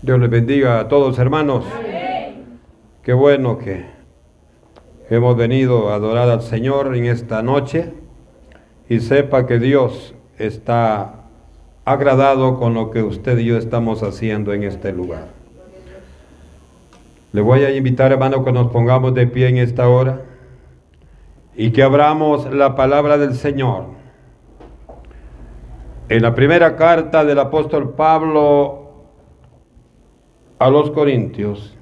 Dios les bendiga a todos hermanos. Qué bueno que hemos venido a adorar al Señor en esta noche y sepa que Dios está agradado con lo que usted y yo estamos haciendo en este lugar. Le voy a invitar, hermano, que nos pongamos de pie en esta hora y que abramos la palabra del Señor. En la primera carta del apóstol Pablo a los Corintios,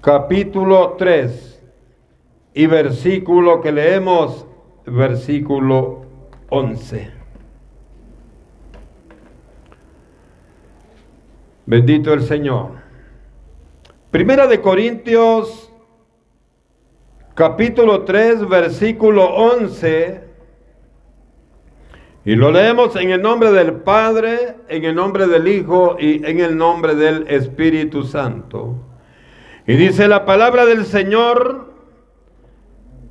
capítulo 3 y versículo que leemos, versículo 11. Bendito el Señor. Primera de Corintios, capítulo 3, versículo 11. Y lo leemos en el nombre del Padre, en el nombre del Hijo y en el nombre del Espíritu Santo. Y dice la palabra del Señor,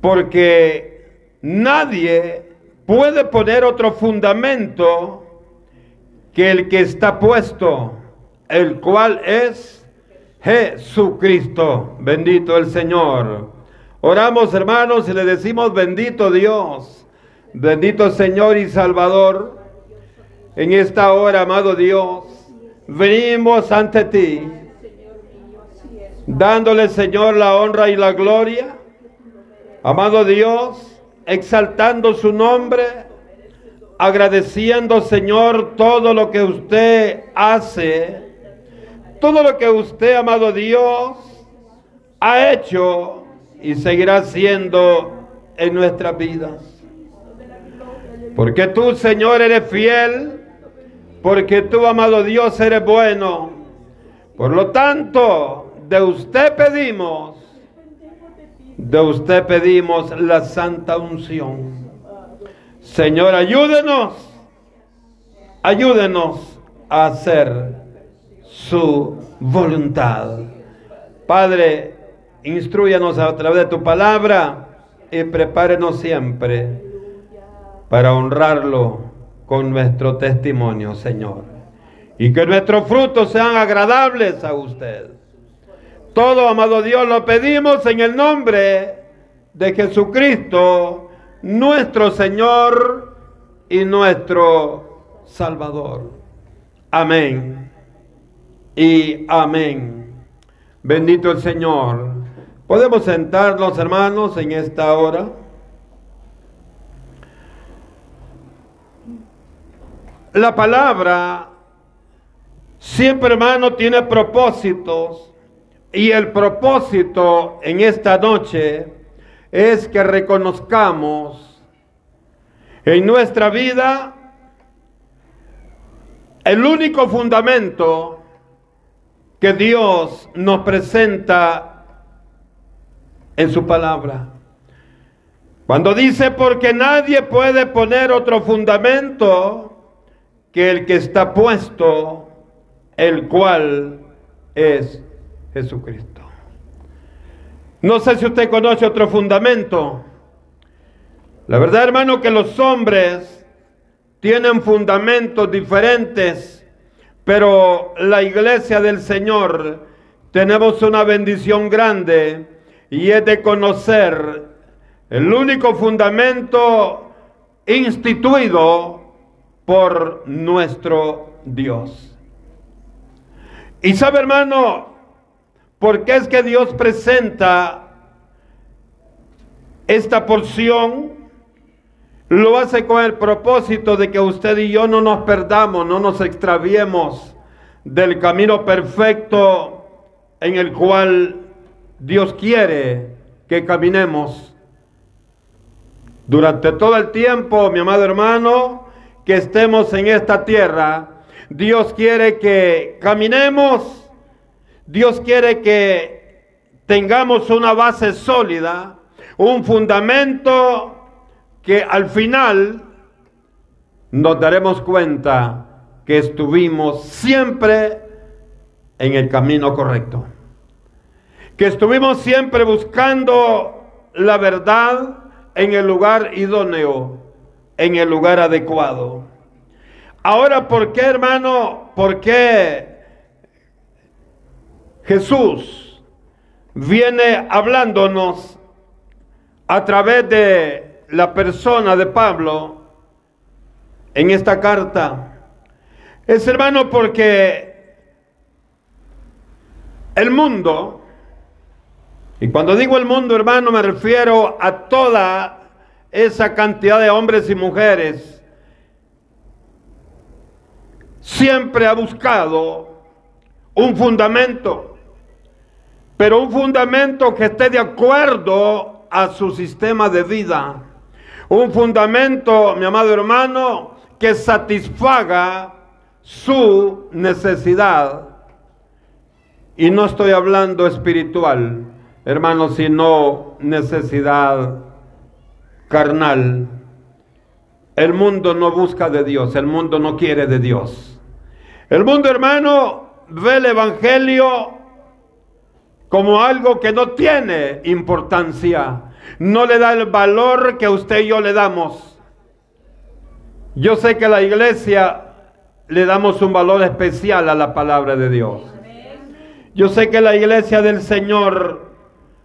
porque nadie puede poner otro fundamento que el que está puesto, el cual es Jesucristo. Bendito el Señor. Oramos hermanos y le decimos bendito Dios Bendito Señor y Salvador, en esta hora, amado Dios, venimos ante ti, dándole, Señor, la honra y la gloria. Amado Dios, exaltando su nombre, agradeciendo, Señor, todo lo que usted hace, todo lo que usted, amado Dios, ha hecho y seguirá haciendo en nuestras vidas. Porque tú, Señor, eres fiel. Porque tú, amado Dios, eres bueno. Por lo tanto, de usted pedimos, de usted pedimos la santa unción. Señor, ayúdenos, ayúdenos a hacer su voluntad. Padre, instruyanos a través de tu palabra y prepárenos siempre para honrarlo con nuestro testimonio, Señor. Y que nuestros frutos sean agradables a usted. Todo, amado Dios, lo pedimos en el nombre de Jesucristo, nuestro Señor y nuestro Salvador. Amén. Y amén. Bendito el Señor. Podemos sentarnos, hermanos, en esta hora. La palabra siempre, hermano, tiene propósitos. Y el propósito en esta noche es que reconozcamos en nuestra vida el único fundamento que Dios nos presenta en su palabra. Cuando dice, porque nadie puede poner otro fundamento que el que está puesto, el cual es Jesucristo. No sé si usted conoce otro fundamento. La verdad, hermano, que los hombres tienen fundamentos diferentes, pero la iglesia del Señor tenemos una bendición grande y es de conocer el único fundamento instituido por nuestro Dios. Y sabe hermano, ¿por qué es que Dios presenta esta porción? Lo hace con el propósito de que usted y yo no nos perdamos, no nos extraviemos del camino perfecto en el cual Dios quiere que caminemos. Durante todo el tiempo, mi amado hermano, que estemos en esta tierra, Dios quiere que caminemos, Dios quiere que tengamos una base sólida, un fundamento que al final nos daremos cuenta que estuvimos siempre en el camino correcto, que estuvimos siempre buscando la verdad en el lugar idóneo en el lugar adecuado. Ahora, ¿por qué, hermano? ¿Por qué Jesús viene hablándonos a través de la persona de Pablo en esta carta. Es hermano porque el mundo, y cuando digo el mundo hermano me refiero a toda esa cantidad de hombres y mujeres, siempre ha buscado un fundamento, pero un fundamento que esté de acuerdo a su sistema de vida. Un fundamento, mi amado hermano, que satisfaga su necesidad. Y no estoy hablando espiritual, hermano, sino necesidad carnal. El mundo no busca de Dios, el mundo no quiere de Dios. El mundo, hermano, ve el Evangelio como algo que no tiene importancia. No le da el valor que usted y yo le damos. Yo sé que la iglesia le damos un valor especial a la palabra de Dios. Yo sé que la iglesia del Señor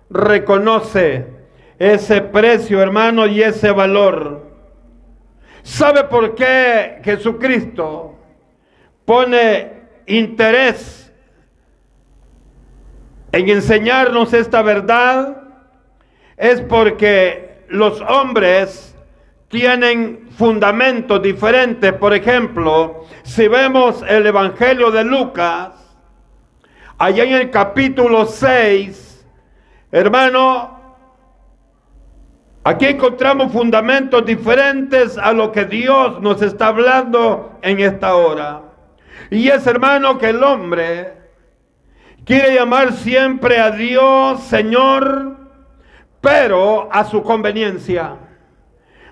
reconoce ese precio, hermano, y ese valor. ¿Sabe por qué Jesucristo pone interés en enseñarnos esta verdad? Es porque los hombres tienen fundamentos diferentes. Por ejemplo, si vemos el Evangelio de Lucas, allá en el capítulo 6, hermano, aquí encontramos fundamentos diferentes a lo que Dios nos está hablando en esta hora. Y es, hermano, que el hombre quiere llamar siempre a Dios Señor, pero a su conveniencia.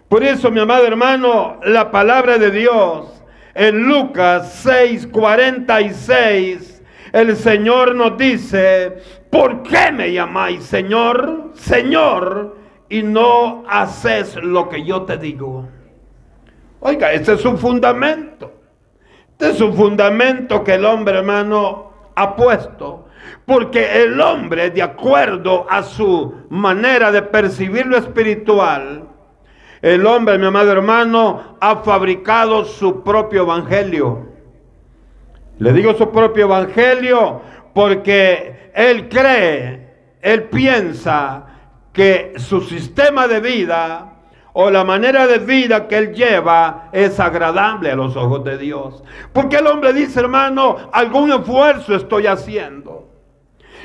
Por eso, mi amado hermano, la palabra de Dios en Lucas 6:46, el Señor nos dice, ¿por qué me llamáis Señor, Señor, y no haces lo que yo te digo? Oiga, este es un fundamento. Este es un fundamento que el hombre, hermano, ha puesto. Porque el hombre, de acuerdo a su manera de percibir lo espiritual, el hombre, mi amado hermano, ha fabricado su propio evangelio. Le digo su propio evangelio porque él cree, él piensa que su sistema de vida o la manera de vida que él lleva es agradable a los ojos de Dios. Porque el hombre dice, hermano, algún esfuerzo estoy haciendo.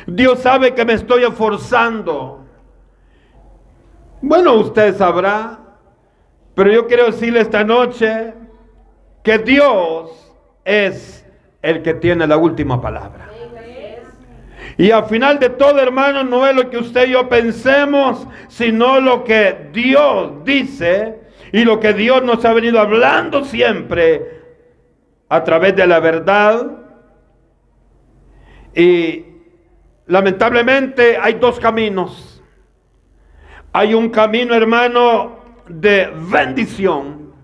Dios sabe que me estoy esforzando. Bueno, usted sabrá pero yo quiero decirle esta noche que Dios es el que tiene la última palabra. Y al final de todo, hermano, no es lo que usted y yo pensemos, sino lo que Dios dice y lo que Dios nos ha venido hablando siempre a través de la verdad. Y lamentablemente hay dos caminos. Hay un camino, hermano, de bendición.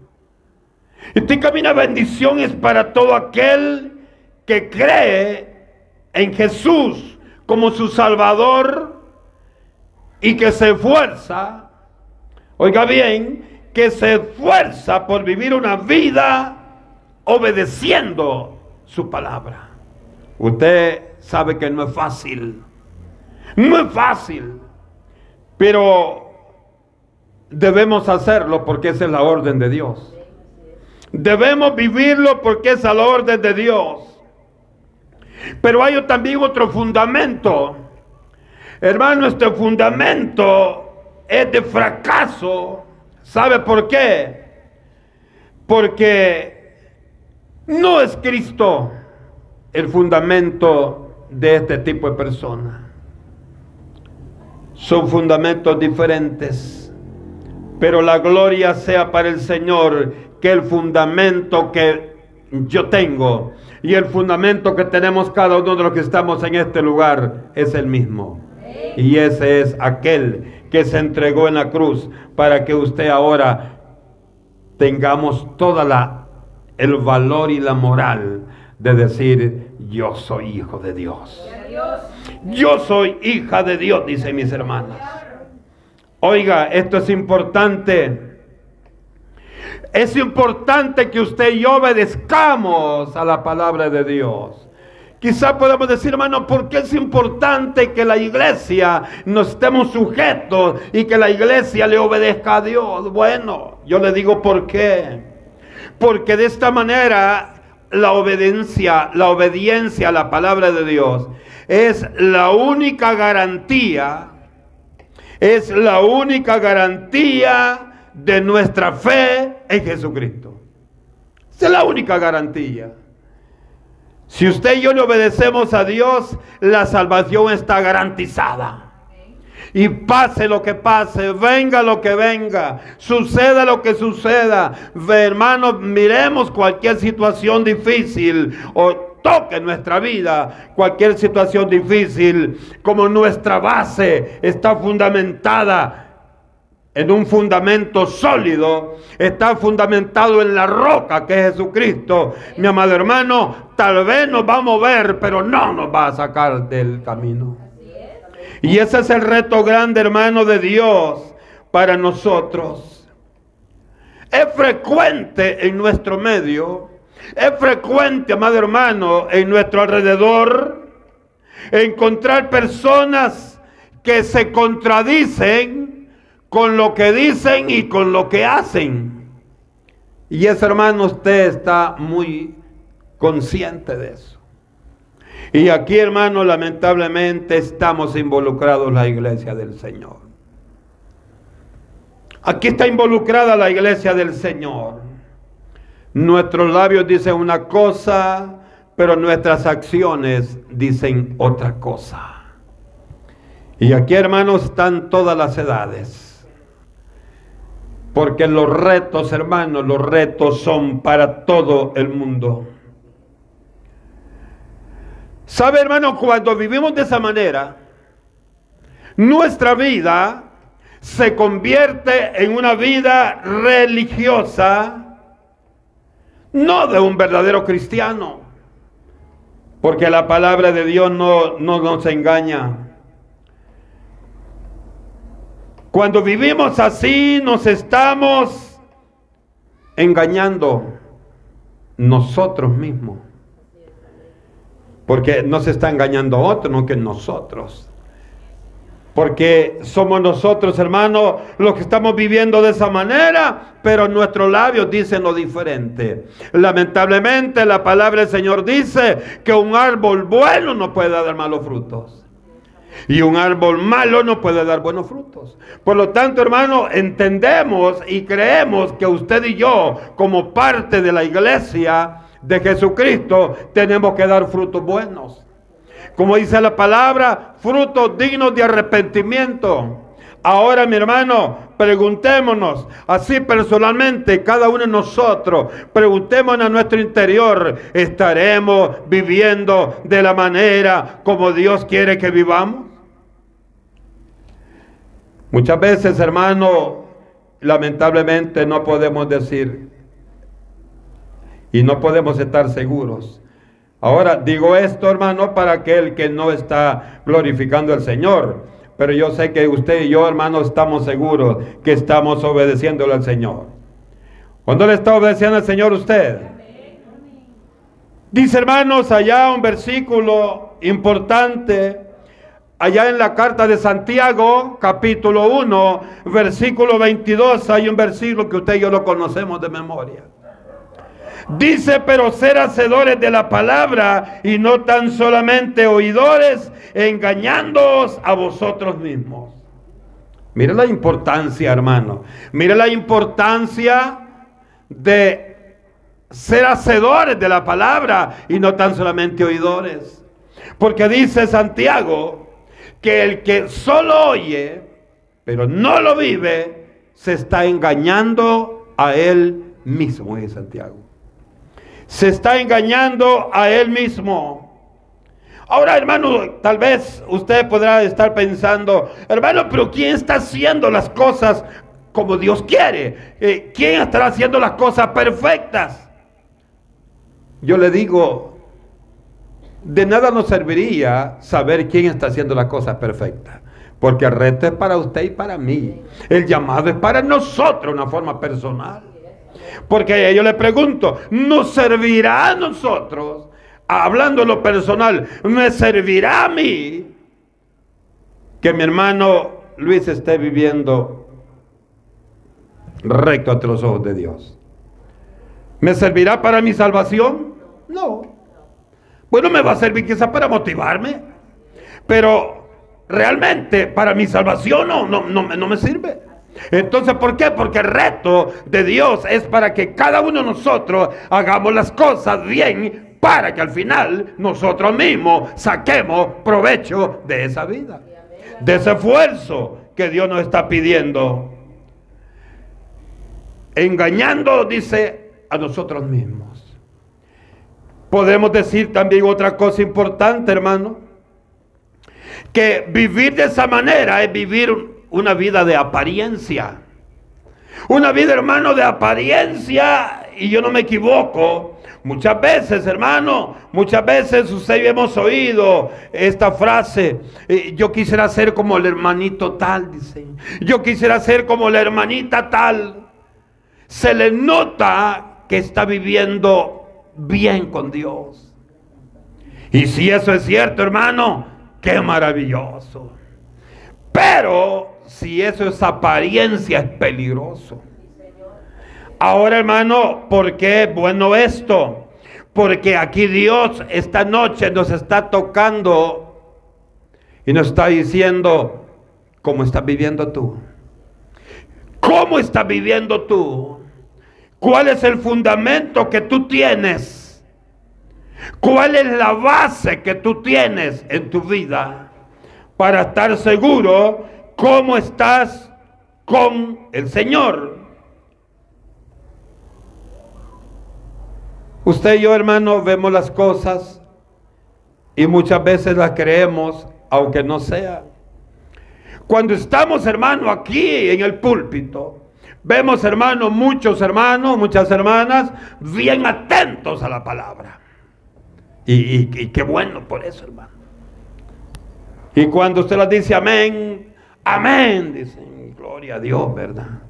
Este camino de bendición es para todo aquel que cree en Jesús como su Salvador y que se esfuerza, oiga bien, que se esfuerza por vivir una vida obedeciendo su palabra. Usted sabe que no es fácil, no es fácil, pero debemos hacerlo porque esa es la orden de Dios. Debemos vivirlo porque es la orden de Dios. Pero hay también otro fundamento. Hermano, este fundamento es de fracaso. ¿Sabe por qué? Porque no es Cristo el fundamento de este tipo de personas. Son fundamentos diferentes pero la gloria sea para el Señor, que el fundamento que yo tengo y el fundamento que tenemos cada uno de los que estamos en este lugar es el mismo. Y ese es aquel que se entregó en la cruz para que usted ahora tengamos toda la el valor y la moral de decir yo soy hijo de Dios. Yo soy hija de Dios, dicen mis hermanas. Oiga, esto es importante. Es importante que usted y yo obedezcamos a la palabra de Dios. Quizá podemos decir, hermano, ¿por qué es importante que la iglesia nos estemos sujetos y que la iglesia le obedezca a Dios? Bueno, yo le digo por qué. Porque de esta manera la obediencia, la obediencia a la palabra de Dios es la única garantía, es la única garantía de nuestra fe en Jesucristo. es la única garantía. Si usted y yo le obedecemos a Dios, la salvación está garantizada. Y pase lo que pase, venga lo que venga, suceda lo que suceda. Hermanos, miremos cualquier situación difícil o toque nuestra vida, cualquier situación difícil, como nuestra base está fundamentada en un fundamento sólido, está fundamentado en la roca que es Jesucristo. Mi amado hermano, tal vez nos va a mover, pero no nos va a sacar del camino. Y ese es el reto grande, hermano, de Dios para nosotros. Es frecuente en nuestro medio, es frecuente, amado hermano, en nuestro alrededor, encontrar personas que se contradicen con lo que dicen y con lo que hacen. Y ese hermano, usted está muy consciente de eso. Y aquí, hermano, lamentablemente estamos involucrados la iglesia del Señor. Aquí está involucrada la iglesia del Señor. Nuestros labios dicen una cosa, pero nuestras acciones dicen otra cosa. Y aquí, hermanos, están todas las edades. Porque los retos, hermanos, los retos son para todo el mundo. ¿Sabe, hermano? Cuando vivimos de esa manera, nuestra vida se convierte en una vida religiosa, no de un verdadero cristiano, porque la palabra de Dios no, no nos engaña. Cuando vivimos así, nos estamos engañando nosotros mismos. Porque no se está engañando otro, no que nosotros. Porque somos nosotros, hermanos, los que estamos viviendo de esa manera, pero nuestros labios dicen lo diferente. Lamentablemente la palabra del Señor dice que un árbol bueno no puede dar malos frutos. Y un árbol malo no puede dar buenos frutos. Por lo tanto, hermano, entendemos y creemos que usted y yo, como parte de la iglesia, de Jesucristo, tenemos que dar frutos buenos. Como dice la palabra, frutos dignos de arrepentimiento. Ahora, mi hermano, preguntémonos, así personalmente, cada uno de nosotros, preguntémonos a nuestro interior, ¿estaremos viviendo de la manera como Dios quiere que vivamos? Muchas veces, hermano, lamentablemente no podemos decir, y no podemos estar seguros. Ahora digo esto, hermano, para aquel que no está glorificando al Señor. Pero yo sé que usted y yo, hermano, estamos seguros que estamos obedeciéndole al Señor. ¿Cuándo le está obedeciendo al Señor usted? Dice, hermanos, allá un versículo importante, allá en la carta de Santiago, capítulo 1, versículo 22, hay un versículo que usted y yo lo conocemos de memoria. Dice, pero ser hacedores de la palabra y no tan solamente oidores, engañándoos a vosotros mismos. Mire la importancia, hermano. Mire la importancia de ser hacedores de la palabra y no tan solamente oidores. Porque dice Santiago que el que solo oye, pero no lo vive, se está engañando a él mismo, dice Santiago se está engañando a él mismo. Ahora, hermano, tal vez usted podrá estar pensando, hermano, pero ¿quién está haciendo las cosas como Dios quiere? Eh, ¿Quién estará haciendo las cosas perfectas? Yo le digo, de nada nos serviría saber quién está haciendo las cosas perfectas. Porque el reto es para usted y para mí. El llamado es para nosotros, una forma personal. Porque yo le pregunto, ¿nos servirá a nosotros? Hablando en lo personal, ¿me servirá a mí que mi hermano Luis esté viviendo recto ante los ojos de Dios? ¿Me servirá para mi salvación? No. Bueno, me va a servir quizás para motivarme, pero realmente para mi salvación no, no, no, no me sirve. Entonces, ¿por qué? Porque el reto de Dios es para que cada uno de nosotros hagamos las cosas bien para que al final nosotros mismos saquemos provecho de esa vida, de ese esfuerzo que Dios nos está pidiendo. Engañando, dice, a nosotros mismos. Podemos decir también otra cosa importante, hermano, que vivir de esa manera es vivir una vida de apariencia. Una vida, hermano, de apariencia, y yo no me equivoco. Muchas veces, hermano, muchas veces usted y hemos oído esta frase, eh, yo quisiera ser como el hermanito tal, dice. Yo quisiera ser como la hermanita tal. Se le nota que está viviendo bien con Dios. Y si eso es cierto, hermano, qué maravilloso. Pero si eso es apariencia, es peligroso. Ahora, hermano, ¿por qué bueno esto? Porque aquí Dios esta noche nos está tocando y nos está diciendo cómo estás viviendo tú. ¿Cómo estás viviendo tú? ¿Cuál es el fundamento que tú tienes? ¿Cuál es la base que tú tienes en tu vida para estar seguro cómo estás con el Señor. Usted y yo, hermano, vemos las cosas y muchas veces las creemos, aunque no sea. Cuando estamos, hermano, aquí en el púlpito, vemos, hermano, muchos hermanos, muchas hermanas, bien atentos a la palabra. Y, y qué bueno por eso, hermano. Y cuando usted las dice amén, Amén, dicen, gloria a Dios, ¿verdad?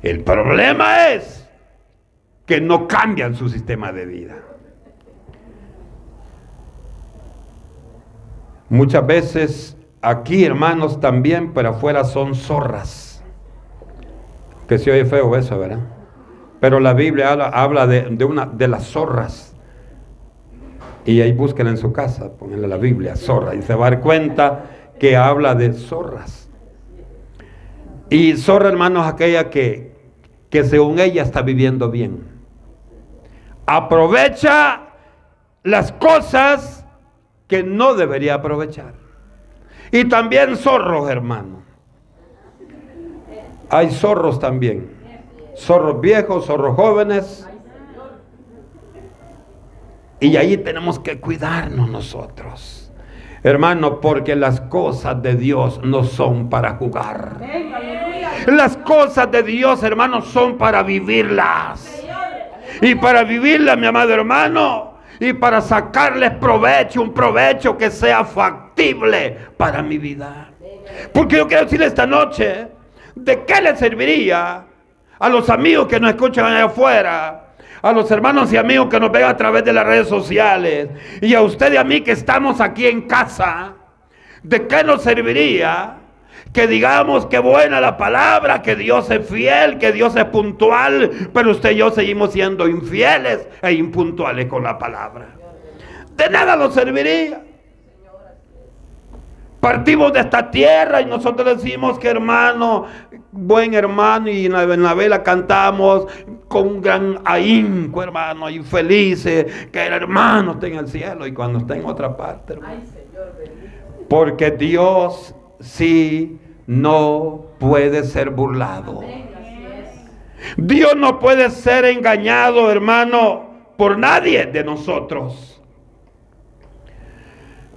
El problema es que no cambian su sistema de vida. Muchas veces aquí, hermanos, también, pero afuera son zorras. Que se oye feo eso, ¿verdad? Pero la Biblia habla, de, una, de las zorras. Y ahí búsquenla en su casa, ponenle la Biblia, zorra, y se va a dar cuenta que habla de zorras. Y zorra, hermanos, aquella que, que según ella está viviendo bien. Aprovecha las cosas que no debería aprovechar. Y también zorros, hermano. Hay zorros también. Zorros viejos, zorros jóvenes. Y ahí tenemos que cuidarnos nosotros. Hermano, porque las cosas de Dios no son para jugar. Las cosas de Dios, hermano, son para vivirlas. Y para vivirlas, mi amado hermano, y para sacarles provecho, un provecho que sea factible para mi vida. Porque yo quiero decir esta noche, ¿de qué le serviría a los amigos que nos escuchan allá afuera? a los hermanos y amigos que nos ven a través de las redes sociales y a usted y a mí que estamos aquí en casa, ¿de qué nos serviría? Que digamos que buena la palabra, que Dios es fiel, que Dios es puntual, pero usted y yo seguimos siendo infieles e impuntuales con la palabra. De nada nos serviría. Partimos de esta tierra y nosotros decimos que hermano, buen hermano, y en la, vela cantamos con un gran ahínco, hermano, y felices, que el hermano esté en el cielo y cuando esté en otra parte, hermano. Porque Dios sí no puede ser burlado. Dios no puede ser engañado, hermano, por nadie de nosotros.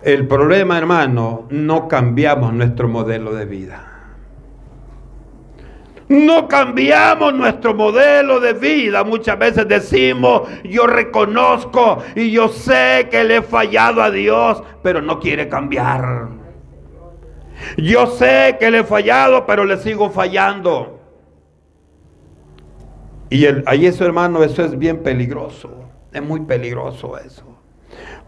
El problema, hermano, no cambiamos nuestro modelo de vida. No cambiamos nuestro modelo de vida. Muchas veces decimos, yo reconozco y yo sé que le he fallado a Dios, pero no quiere cambiar. Yo sé que le he fallado, pero le sigo fallando. Y ahí eso, hermano, eso es bien peligroso. Es muy peligroso eso.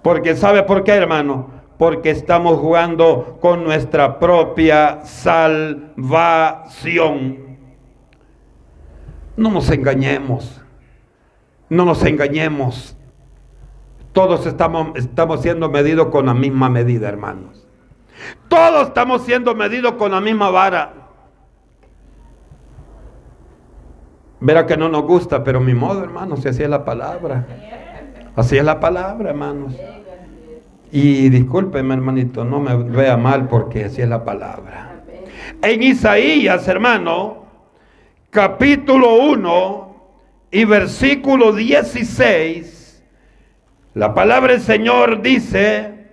Porque ¿sabe por qué, hermano? Porque estamos jugando con nuestra propia salvación. No nos engañemos. No nos engañemos. Todos estamos, estamos siendo medidos con la misma medida, hermanos. Todos estamos siendo medidos con la misma vara. Verá que no nos gusta, pero mi modo, hermanos, si así es la palabra. Así es la palabra, hermanos. Y discúlpeme, hermanito, no me vea mal porque así es la palabra. En Isaías, hermano, capítulo 1 y versículo 16, la palabra del Señor dice,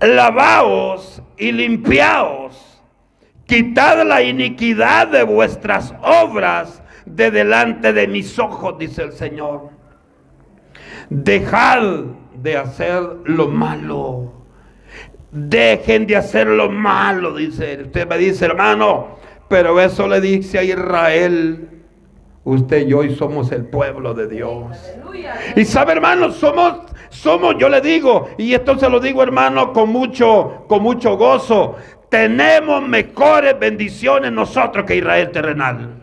lavaos y limpiaos, quitad la iniquidad de vuestras obras de delante de mis ojos, dice el Señor. Dejad de hacer lo malo. Dejen de hacer lo malo, dice. Usted me dice, hermano, pero eso le dice a Israel, usted y hoy somos el pueblo de Dios. Y sabe, hermano, somos, somos, yo le digo, y esto se lo digo, hermano, con mucho, con mucho gozo. Tenemos mejores bendiciones nosotros que Israel terrenal.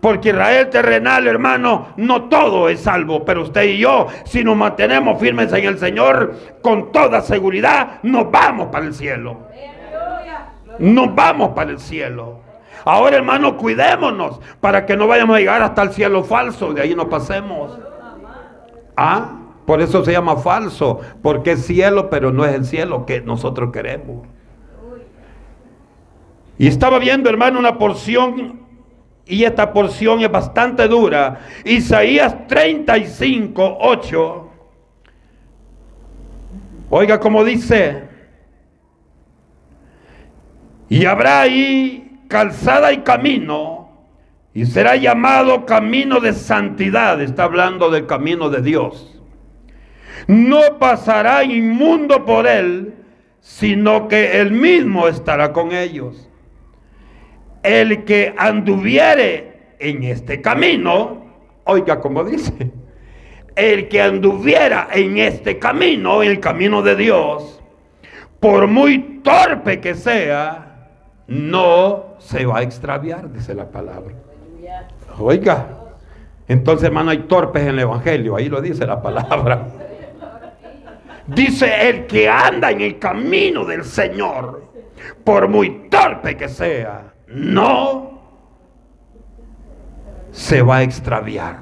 Porque Israel terrenal, hermano, no todo es salvo. Pero usted y yo, si nos mantenemos firmes en el Señor, con toda seguridad, nos vamos para el cielo. Nos vamos para el cielo. Ahora, hermano, cuidémonos para que no vayamos a llegar hasta el cielo falso, de ahí no pasemos. Ah, por eso se llama falso, porque es cielo, pero no es el cielo que nosotros queremos. Y estaba viendo, hermano, una porción, y esta porción es bastante dura. Isaías 35, 8. Oiga como dice, y habrá ahí calzada y camino, y será llamado camino de santidad, está hablando del camino de Dios. No pasará inmundo por él, sino que él mismo estará con ellos. El que anduviere en este camino, oiga como dice, el que anduviera en este camino, el camino de Dios, por muy torpe que sea, no se va a extraviar, dice la palabra. Oiga, entonces hermano hay torpes en el Evangelio, ahí lo dice la palabra. Dice el que anda en el camino del Señor, por muy torpe que sea, no se va a extraviar.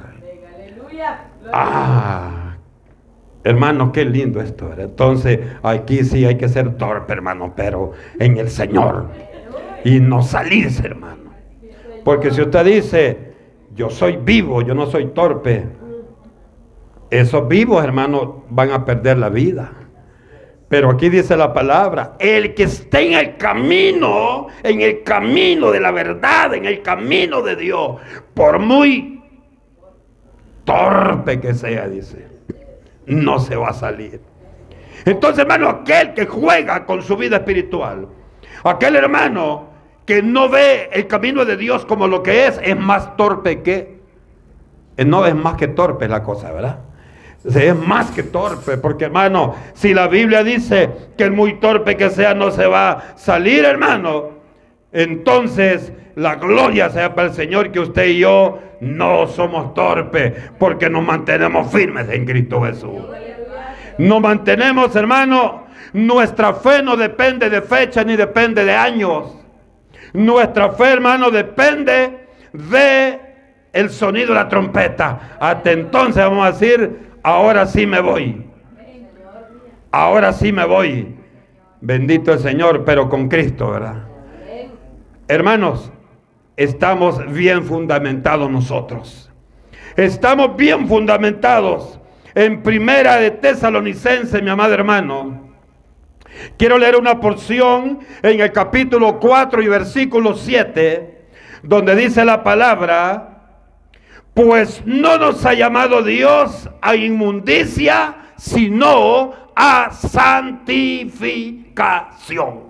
Ah, hermano, qué lindo esto. Entonces, aquí sí hay que ser torpe, hermano, pero en el Señor y no salirse, hermano. Porque si usted dice, yo soy vivo, yo no soy torpe, esos vivos, hermano, van a perder la vida. Pero aquí dice la palabra, el que esté en el camino, en el camino de la verdad, en el camino de Dios, por muy torpe que sea, dice, no se va a salir. Entonces, hermano, aquel que juega con su vida espiritual, aquel hermano que no ve el camino de Dios como lo que es, es más torpe que... Eh, no es más que torpe la cosa, ¿verdad? Es más que torpe, porque hermano, si la Biblia dice que el muy torpe que sea no se va a salir, hermano, entonces la gloria sea para el Señor que usted y yo no somos torpes, porque nos mantenemos firmes en Cristo Jesús. Nos mantenemos, hermano, nuestra fe no depende de fecha ni depende de años. Nuestra fe, hermano, depende de el sonido de la trompeta. Hasta entonces vamos a decir, ahora sí me voy. Ahora sí me voy. Bendito el Señor, pero con Cristo, ¿verdad? Hermanos, estamos bien fundamentados nosotros. Estamos bien fundamentados en primera de Tesalonicense, mi amado hermano. Quiero leer una porción en el capítulo 4 y versículo 7, donde dice la palabra, pues no nos ha llamado Dios a inmundicia, sino a santificación.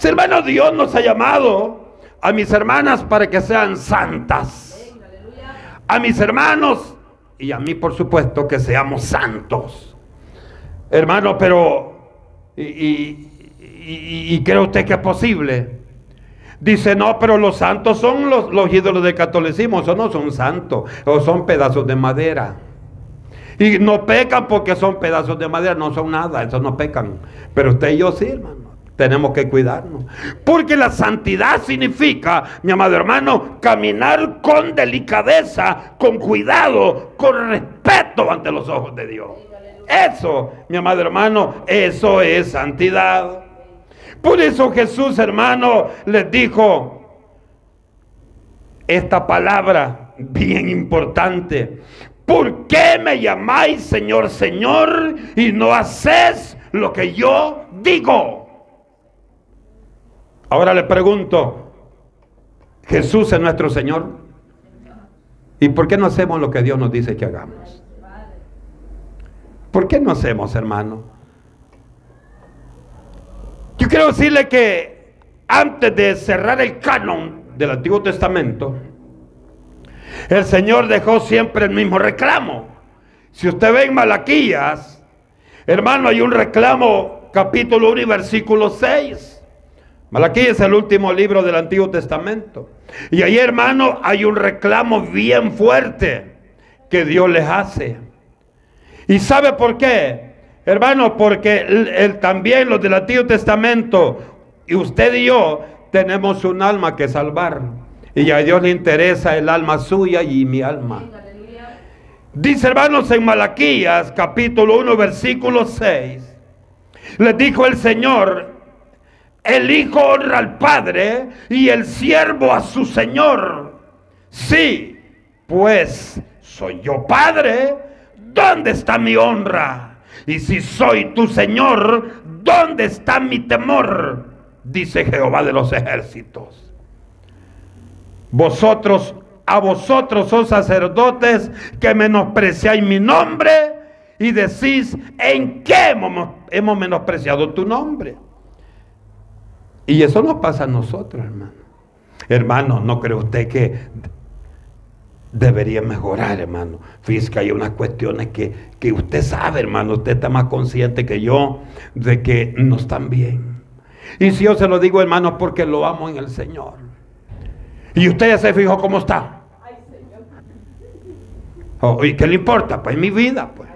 Si hermano, Dios nos ha llamado a mis hermanas para que sean santas. A mis hermanos y a mí, por supuesto, que seamos santos. Hermano, pero, ¿y, y, cree usted que es posible? Dice, no, pero los santos son los, los ídolos del catolicismo, eso no son santos, o son pedazos de madera. Y no pecan porque son pedazos de madera, no son nada, eso no pecan. Pero usted y yo sí, hermano. Tenemos que cuidarnos. Porque la santidad significa, mi amado hermano, caminar con delicadeza, con cuidado, con respeto ante los ojos de Dios. Eso, mi amado hermano, eso es santidad. Por eso Jesús, hermano, les dijo esta palabra bien importante. ¿Por qué me llamáis Señor, Señor y no haces lo que yo digo? Ahora le pregunto, ¿Jesús es nuestro Señor? ¿Y por qué no hacemos lo que Dios nos dice que hagamos? ¿Por qué no hacemos, hermano? Yo quiero decirle que antes de cerrar el canon del Antiguo Testamento, el Señor dejó siempre el mismo reclamo. Si usted ve en Malaquías, hermano, hay un reclamo, capítulo 1 y versículo 6. Malaquías es el último libro del Antiguo Testamento. Y ahí, hermano, hay un reclamo bien fuerte que Dios les hace. ¿Y sabe por qué? Hermano, porque él, también los del Antiguo Testamento y usted y yo tenemos un alma que salvar. Y a Dios le interesa el alma suya y mi alma. Dice hermanos en Malaquías capítulo 1 versículo 6. Les dijo el Señor, el Hijo honra al Padre y el siervo a su Señor. Sí, pues soy yo Padre, ¿dónde está mi honra? Y si soy tu Señor, ¿dónde está mi temor? Dice Jehová de los ejércitos. Vosotros, a vosotros, oh sacerdotes, que menospreciáis mi nombre y decís, ¿en qué hemos, hemos menospreciado tu nombre? Y eso nos pasa a nosotros, hermano. Hermano, ¿no cree usted que debería mejorar, hermano? Fíjese que hay unas cuestiones que, que usted sabe, hermano, usted está más consciente que yo de que no están bien. Y si yo se lo digo, hermano, porque lo amo en el Señor. Y usted ya se fijó cómo está. Oh, ¿Y qué le importa? Pues mi vida, pues.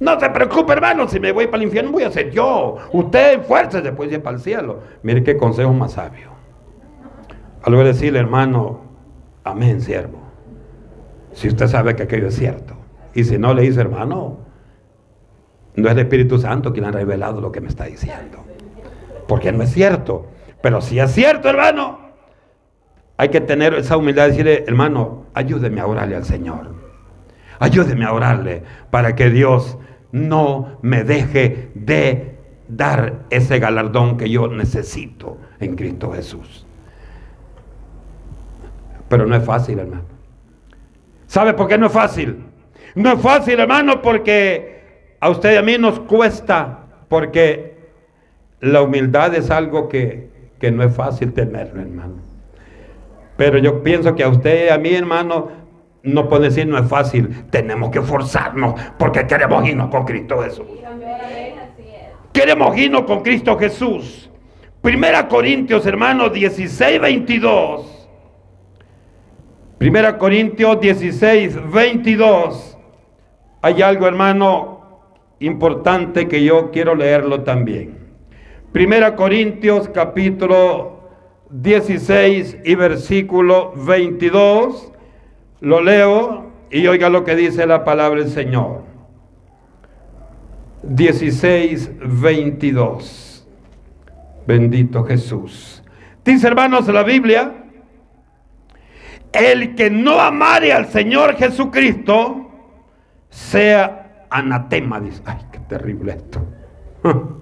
No se preocupe, hermano, si me voy para el infierno voy a ser yo. Usted fuerza después de para el cielo. Mire qué consejo más sabio. Al decirle, hermano, amén, siervo. Si usted sabe que aquello es cierto. Y si no le dice, hermano, no es el Espíritu Santo quien ha revelado lo que me está diciendo. Porque no es cierto. Pero si es cierto, hermano, hay que tener esa humildad de decirle, hermano, ayúdeme a orarle al Señor. Ayúdeme a orarle para que Dios no me deje de dar ese galardón que yo necesito en Cristo Jesús. Pero no es fácil, hermano. ¿Sabe por qué no es fácil? No es fácil, hermano, porque a usted y a mí nos cuesta, porque la humildad es algo que, que no es fácil tenerlo, hermano. Pero yo pienso que a usted y a mí, hermano, no puede decir no es fácil. Tenemos que forzarnos porque queremos irnos con Cristo Jesús. Queremos irnos con Cristo Jesús. Primera Corintios, hermano, 16, 22. Primera Corintios 16, 22. Hay algo, hermano, importante que yo quiero leerlo también. Primera Corintios capítulo 16 y versículo 22. Lo leo y oiga lo que dice la palabra del Señor. 16, 22. Bendito Jesús. Dice hermanos la Biblia, el que no amare al Señor Jesucristo sea anatema. Dice, ay, qué terrible esto.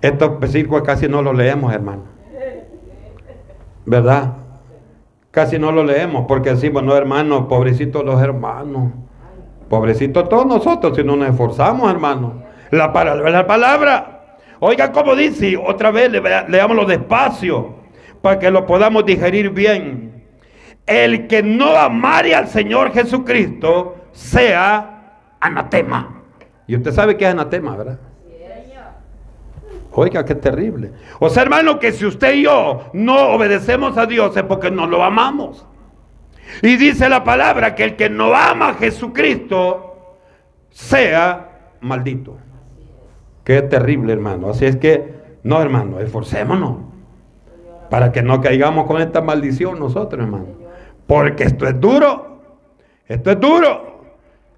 Estos versículos casi no los leemos, hermano. ¿Verdad? Casi no lo leemos porque decimos, no hermano, pobrecitos los hermanos. Pobrecitos todos nosotros si no nos esforzamos, hermano. La palabra, la palabra. Oiga como dice, otra vez leámoslo despacio para que lo podamos digerir bien. El que no amare al Señor Jesucristo sea anatema. Y usted sabe que es anatema, ¿verdad? Oiga, qué terrible. O sea, hermano, que si usted y yo no obedecemos a Dios es porque no lo amamos. Y dice la palabra que el que no ama a Jesucristo sea maldito. Qué terrible, hermano. Así es que, no, hermano, esforcémonos para que no caigamos con esta maldición nosotros, hermano. Porque esto es duro. Esto es duro.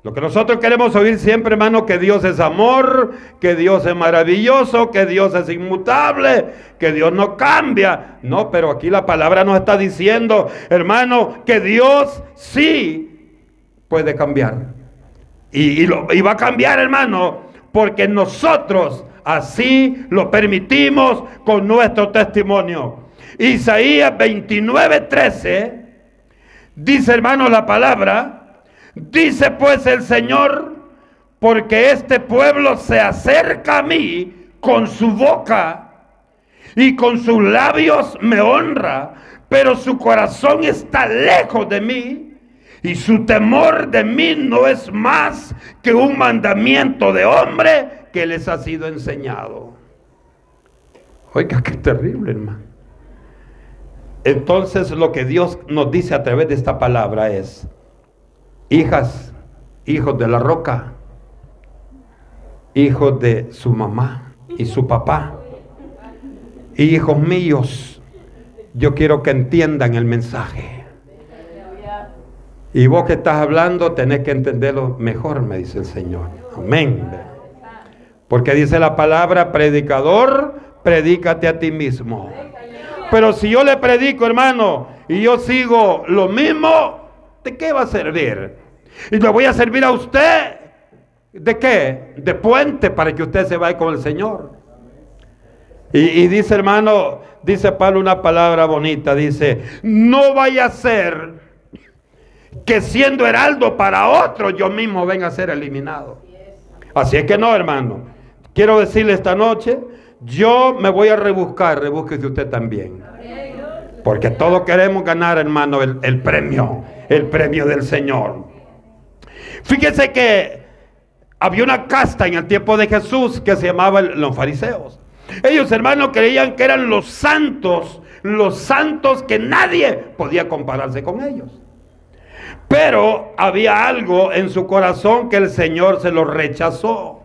Lo que nosotros queremos oír siempre, hermano, que Dios es amor, que Dios es maravilloso, que Dios es inmutable, que Dios no cambia. No, pero aquí la palabra nos está diciendo, hermano, que Dios sí puede cambiar. Y, y va a cambiar, hermano, porque nosotros así lo permitimos con nuestro testimonio. Isaías 29, 13 dice, hermano, la palabra Dice pues el Señor, porque este pueblo se acerca a mí con su boca y con sus labios me honra, pero su corazón está lejos de mí y su temor de mí no es más que un mandamiento de hombre que les ha sido enseñado. Oiga, qué terrible, hermano. Entonces lo que Dios nos dice a través de esta palabra es, hijas, hijos de la roca, hijos de su mamá y su papá, hijos míos, yo quiero que entiendan el mensaje. Y vos que estás hablando tenés que entenderlo mejor, me dice el Señor. Amén. Porque dice la palabra, predicador, predícate a ti mismo. Pero si yo le predico, hermano, y yo sigo lo mismo, ¿de qué va a servir? Y le voy a servir a usted. ¿De qué? De puente para que usted se vaya con el Señor. Y, dice hermano, dice Pablo una palabra bonita, dice, no vaya a ser que siendo heraldo para otro yo mismo venga a ser eliminado. Así es que no, hermano. Quiero decirle esta noche, yo me voy a rebuscar, rebúsquese usted también. Porque todos queremos ganar, hermano, el, el premio, el premio del Señor. Fíjese que había una casta en el tiempo de Jesús que se llamaba los fariseos. Ellos, hermanos, creían que eran los santos, los santos que nadie podía compararse con ellos. Pero había algo en su corazón que el Señor se lo rechazó.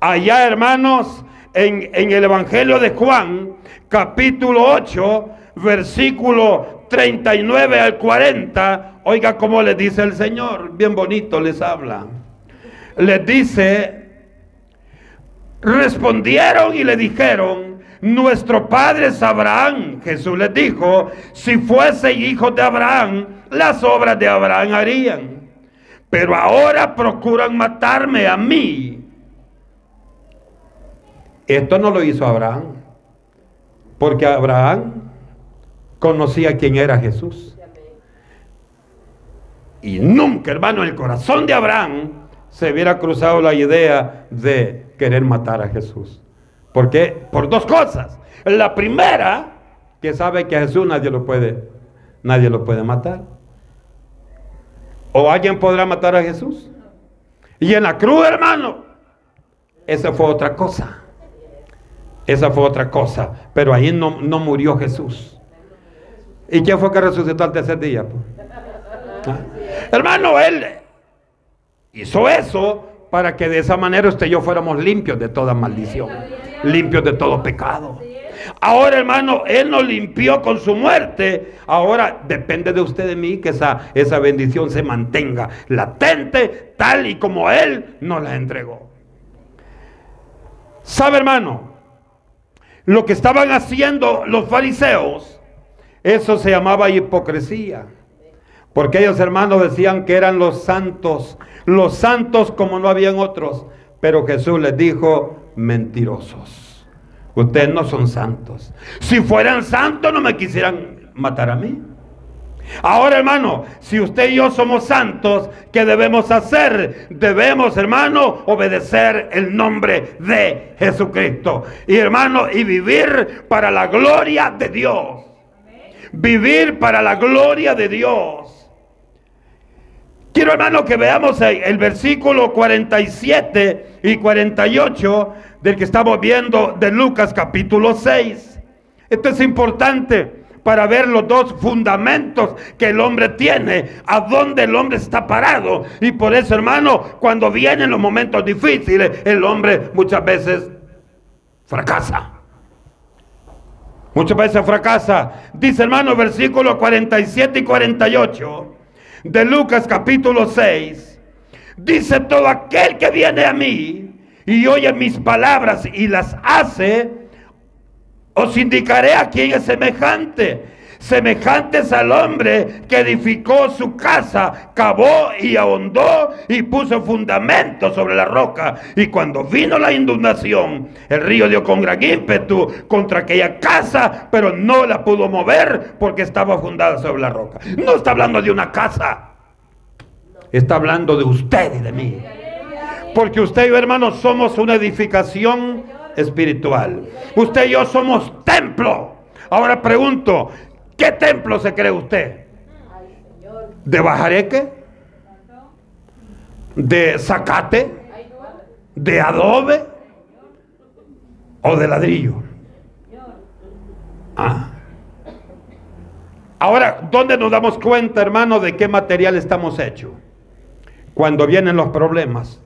Allá, hermanos, en, en el Evangelio de Juan, capítulo 8, versículo 39 al 40, Oiga cómo les dice el Señor, bien bonito les habla. Les dice, respondieron y le dijeron, nuestro padre es Abraham. Jesús les dijo, si fuese hijo de Abraham, las obras de Abraham harían. Pero ahora procuran matarme a mí. Esto no lo hizo Abraham, porque Abraham conocía quién era Jesús. Y nunca, hermano, en el corazón de Abraham se hubiera cruzado la idea de querer matar a Jesús. ¿Por qué? Por dos cosas. La primera, que sabe que a Jesús nadie lo puede, nadie lo puede matar. ¿O alguien podrá matar a Jesús? Y en la cruz, hermano, esa fue otra cosa. Esa fue otra cosa. Pero ahí no, no murió Jesús. ¿Y quién fue que resucitó al tercer día? Pues? Hermano, Él hizo eso para que de esa manera usted y yo fuéramos limpios de toda maldición, limpios de todo pecado. Ahora, hermano, Él nos limpió con su muerte. Ahora depende de usted de mí que esa, esa bendición se mantenga latente, tal y como Él nos la entregó. ¿Sabe, hermano? Lo que estaban haciendo los fariseos, eso se llamaba hipocresía. Porque ellos hermanos decían que eran los santos, los santos como no habían otros. Pero Jesús les dijo, mentirosos. Ustedes no son santos. Si fueran santos no me quisieran matar a mí. Ahora, hermano, si usted y yo somos santos, ¿qué debemos hacer? Debemos, hermano, obedecer el nombre de Jesucristo. Y, hermano, y vivir para la gloria de Dios. Vivir para la gloria de Dios. Quiero, hermano, que veamos el versículo 47 y 48 del que estamos viendo de Lucas capítulo 6. Esto es importante para ver los dos fundamentos que el hombre tiene, a dónde el hombre está parado. Y por eso, hermano, cuando vienen los momentos difíciles, el hombre muchas veces fracasa. Muchas veces fracasa. Dice, hermano, versículos 47 y 48 de Lucas capítulo 6. Dice, todo aquel que viene a mí y oye mis palabras y las hace, os indicaré a quién es semejante. Semejantes al hombre que edificó su casa, cavó y ahondó y puso fundamento sobre la roca. Y cuando vino la inundación, el río dio con gran ímpetu contra aquella casa, pero no la pudo mover porque estaba fundada sobre la roca. No está hablando de una casa, está hablando de usted y de mí. Porque usted y yo, hermanos, somos una edificación espiritual. Usted y yo somos templo. Ahora pregunto, ¿qué templo se cree usted? ¿De bajareque? ¿De zacate? ¿De adobe? ¿O de ladrillo? Ah. Ahora, ¿dónde nos damos cuenta, hermano, de qué material estamos hechos? Cuando vienen los problemas.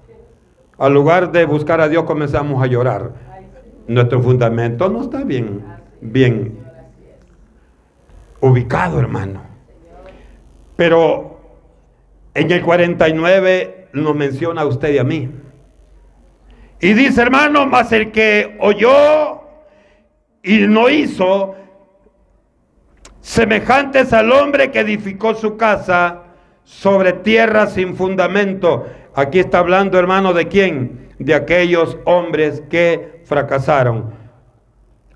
Al lugar de buscar a Dios comenzamos a llorar nuestro fundamento no está bien, bien ubicado, hermano. Pero en el 49 nos menciona a usted y a mí. Y dice, hermano, más el que oyó y no hizo, semejantes al hombre que edificó su casa sobre tierra sin fundamento. Aquí está hablando, hermano, de quién? De aquellos hombres que fracasaron.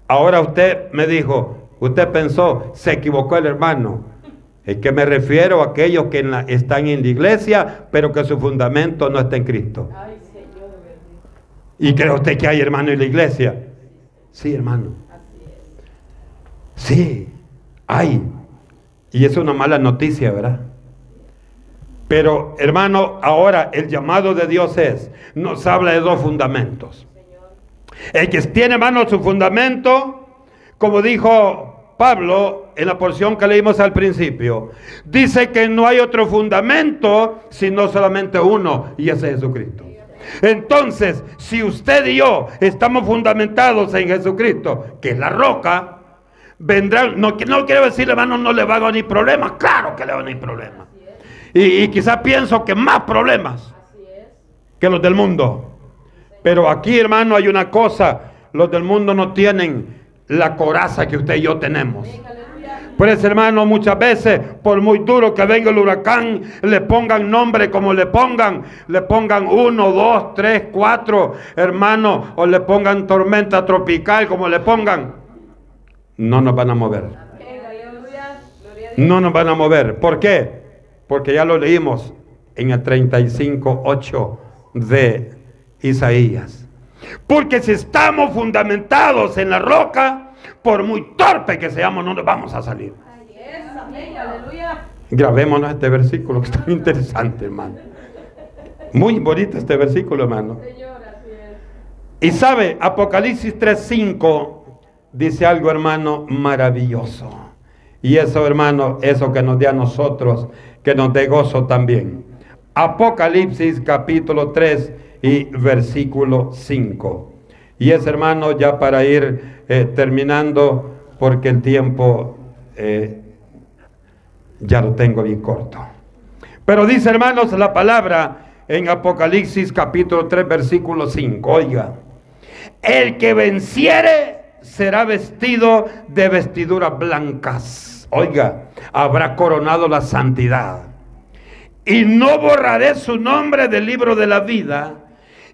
Ahora usted me dijo, usted pensó, se equivocó el hermano. Es que me refiero a aquellos que están en la iglesia, pero que su fundamento no está en Cristo. ¿Y cree usted que hay hermano en la iglesia? Sí, hermano. Sí, hay. Y es una mala noticia, ¿verdad? Pero, hermano, ahora el llamado de Dios es, nos habla de dos fundamentos. El que tiene mano su fundamento, como dijo Pablo en la porción que leímos al principio, dice que no hay otro fundamento sino solamente uno, y ese es Jesucristo. Entonces, si usted y yo estamos fundamentados en Jesucristo, que es la roca, vendrán, no, quiero decir, hermano, no le va a venir problemas, claro que le va a venir problemas. Y, y quizás pienso que más problemas que los del mundo. Pero aquí, hermano, hay una cosa. Los del mundo no tienen la coraza que usted y yo tenemos. Pues hermano, muchas veces, por muy duro que venga el huracán, le pongan nombre como le pongan, le pongan uno, dos, tres, cuatro, hermano, o le pongan tormenta tropical como le pongan, no nos van a mover. No nos van a mover. ¿Por qué? Porque ya lo leímos en el 35.8 de Isaías. Porque si estamos fundamentados en la roca, por muy torpe que seamos, no nos vamos a salir. Grabémonos este versículo que está interesante, hermano. Muy bonito este versículo, hermano. Y sabe, Apocalipsis 3:5 dice algo, hermano, maravilloso. Y eso, hermano, eso que nos dé a nosotros, que nos dé gozo también. Apocalipsis capítulo 3 y versículo 5. Y es, hermano, ya para ir eh, terminando, porque el tiempo eh, ya lo tengo bien corto. Pero dice, hermanos, la palabra en Apocalipsis capítulo 3, versículo 5. Oiga, el que venciere será vestido de vestiduras blancas. Oiga, habrá coronado la santidad. Y no borraré su nombre del libro de la vida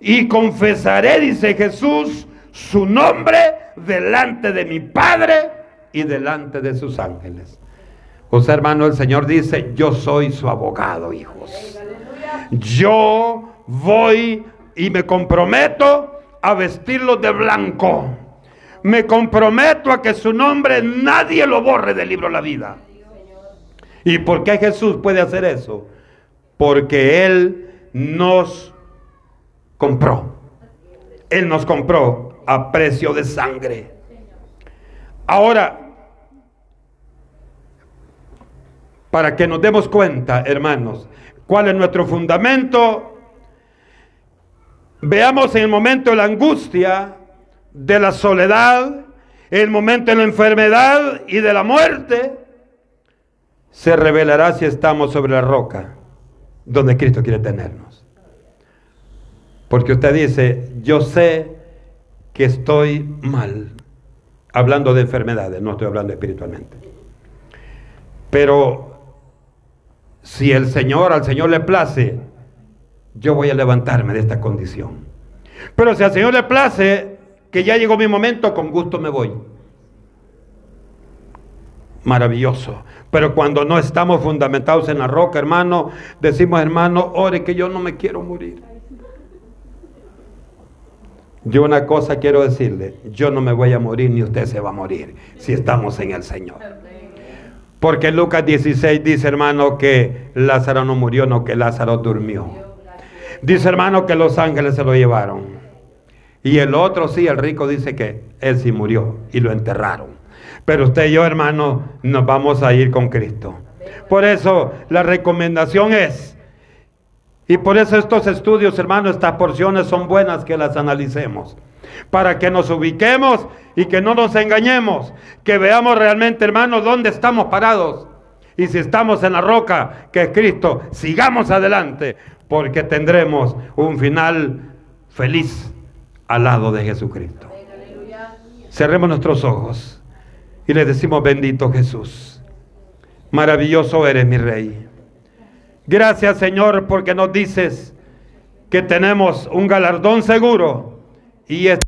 y confesaré, dice Jesús, su nombre delante de mi Padre y delante de sus ángeles. O sea, hermano, el Señor dice, yo soy su abogado, hijos. Yo voy y me comprometo a vestirlos de blanco. Me comprometo a que su nombre nadie lo borre del libro de la vida. ¿Y por qué Jesús puede hacer eso? Porque Él nos compró. Él nos compró a precio de sangre. Ahora, para que nos demos cuenta, hermanos, cuál es nuestro fundamento, veamos en el momento de la angustia, de la soledad, el momento de la enfermedad y de la muerte, se revelará si estamos sobre la roca donde Cristo quiere tenernos. Porque usted dice, yo sé que estoy mal, hablando de enfermedades, no estoy hablando espiritualmente. Pero si el Señor, al Señor le place, yo voy a levantarme de esta condición. Pero si al Señor le place, que ya llegó mi momento, con gusto me voy. Maravilloso. Pero cuando no estamos fundamentados en la roca, hermano, decimos, hermano, ore que yo no me quiero morir. Yo una cosa quiero decirle, yo no me voy a morir ni usted se va a morir si estamos en el Señor. Porque Lucas 16 dice, hermano, que Lázaro no murió, no que Lázaro durmió. Dice, hermano, que los ángeles se lo llevaron. Y el otro sí, el rico dice que él sí murió y lo enterraron. Pero usted y yo, hermano, nos vamos a ir con Cristo. Por eso la recomendación es, y por eso estos estudios, hermano, estas porciones son buenas que las analicemos para que nos ubiquemos y que no nos engañemos, que veamos realmente, hermanos, dónde estamos parados. Y si estamos en la roca, que es Cristo, sigamos adelante, porque tendremos un final feliz al lado de Jesucristo. Cerremos nuestros ojos y le decimos, bendito Jesús, maravilloso eres mi rey. Gracias Señor porque nos dices que tenemos un galardón seguro y es